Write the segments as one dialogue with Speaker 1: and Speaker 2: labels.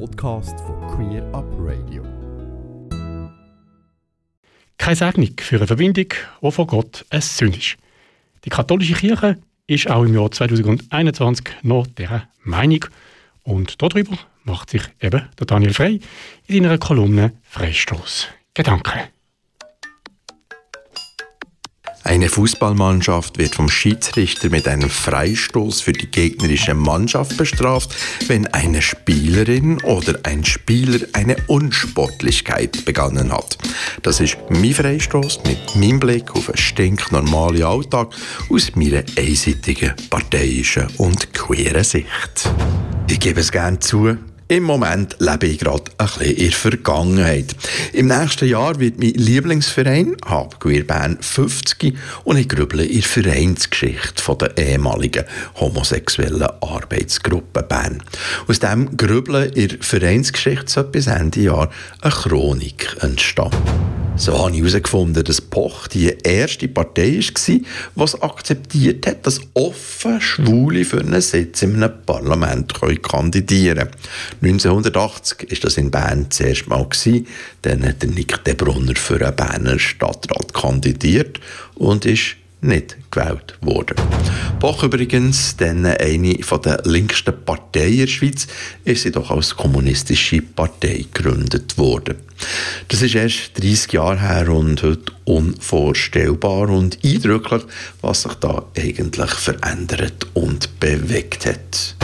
Speaker 1: Podcast von Queer Up Radio.
Speaker 2: Keine Segnung für eine Verbindung, die von Gott ein Sünde ist. Die katholische Kirche ist auch im Jahr 2021 noch dieser Meinung. Und darüber macht sich eben der Daniel Frey in seiner Kolumne Freistoß Gedanken.
Speaker 3: Eine Fußballmannschaft wird vom Schiedsrichter mit einem Freistoß für die gegnerische Mannschaft bestraft, wenn eine Spielerin oder ein Spieler eine Unsportlichkeit begangen hat. Das ist mein Freistoß mit meinem Blick auf einen stinknormalen Alltag aus meiner einseitigen, parteiischen und queeren Sicht. Ich gebe es gerne zu, im Moment lebe ich gerade ein bisschen in der Vergangenheit. Im nächsten Jahr wird mein Lieblingsverein, Habqueer Bern, 50 und ich grüble in der Vereinsgeschichte der ehemaligen homosexuellen Arbeitsgruppe Bern. Aus diesem Grübeln in der Vereinsgeschichte soll bis Ende Jahr eine Chronik entstehen. So habe ich herausgefunden, dass Poch die erste Partei war, die akzeptiert hat, dass offen Schwule für einen Sitz in einem Parlament kandidieren können. 1980 war das in Bern das erste Mal. Dann hat Nick de Brunner für einen Berner Stadtrat kandidiert und ist nicht gewählt worden. Boch übrigens, dann eine der linksten Parteien in der Schweiz, ist sie doch als kommunistische Partei gegründet worden. Das ist erst 30 Jahre her und heute unvorstellbar und eindrücklich, was sich da eigentlich verändert und bewegt hat.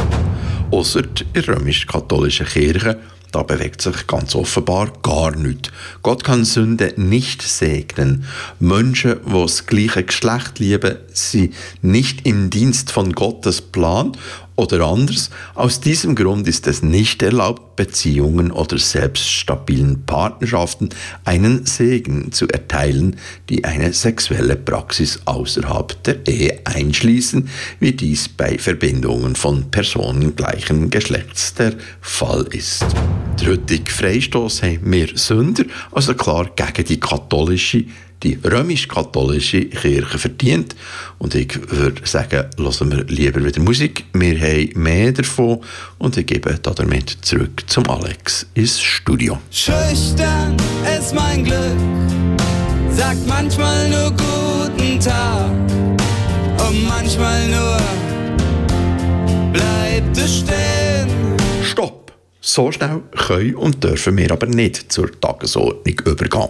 Speaker 3: Außer in römisch-katholischen Kirche da bewegt sich ganz offenbar gar nichts. Gott kann Sünde nicht segnen. Menschen, die das gleiche Geschlecht lieben, sind nicht im Dienst von Gottes Plan oder anders, aus diesem Grund ist es nicht erlaubt, Beziehungen oder selbst stabilen Partnerschaften einen Segen zu erteilen, die eine sexuelle Praxis außerhalb der Ehe einschließen, wie dies bei Verbindungen von Personen gleichen Geschlechts der Fall ist. Der heutige Freistoß haben wir Sünder, also klar gegen die katholische die römisch-katholische Kirche verdient. Und ich würde sagen, hören wir lieber wieder Musik. Wir haben mehr davon und ich gebe damit zurück zum Alex ins Studio.
Speaker 4: Schüchtern ist mein Glück, sagt manchmal nur guten Tag und manchmal nur bleibt es stehen.
Speaker 3: Stopp! So schnell können und dürfen wir aber nicht zur Tagesordnung übergehen.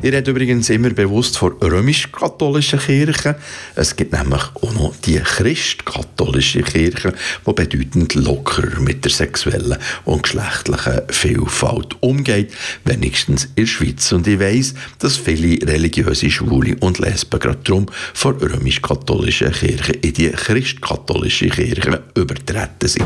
Speaker 3: Ich rede übrigens immer bewusst von römisch-katholischen Kirchen. Es gibt nämlich auch noch die christ-katholische Kirche, die bedeutend lockerer mit der sexuellen und geschlechtlichen Vielfalt umgeht, wenigstens in der Schweiz. Und ich weiss, dass viele religiöse Schwule und Lesben gerade darum von römisch-katholischen Kirchen in die christ-katholische Kirche übertreten sind.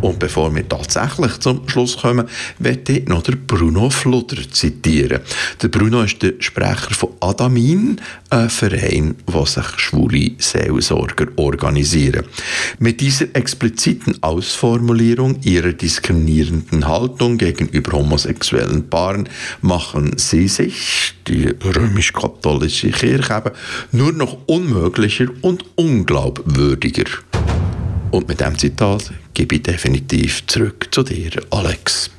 Speaker 3: Und bevor wir tatsächlich zum Schluss kommen, möchte ich noch Bruno Flutter zitieren. Der Bruno ist der Sprecher von Adamin, ein Verein, der sich schwule Seelsorger organisieren. Mit dieser expliziten Ausformulierung ihrer diskriminierenden Haltung gegenüber homosexuellen Paaren machen sie sich, die römisch-katholische Kirche nur noch unmöglicher und unglaubwürdiger. Und mit diesem Zitat gebe ich definitiv zurück zu dir, Alex.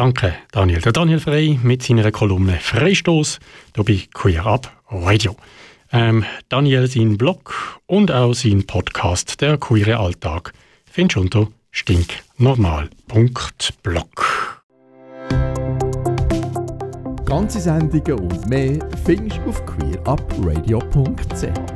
Speaker 2: Danke, Daniel. Der Daniel Frey mit seiner Kolumne Freistoß hier bei Queer Up Radio. Ähm, Daniel, sein Blog und auch sein Podcast, der Queere Alltag, findest du unter stinknormal.blog.
Speaker 1: Ganze Sendungen und mehr findest du auf queerupradio.ch.